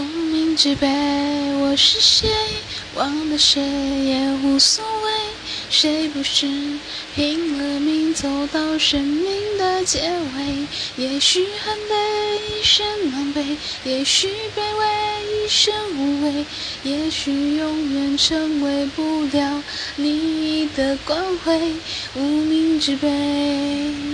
无名之辈，我是谁？忘了谁也无所谓。谁不是拼了命走到生命的结尾？也许很累，一身狼狈；也许卑微，一生无畏；也许永远成为不了你的光辉。无名之辈。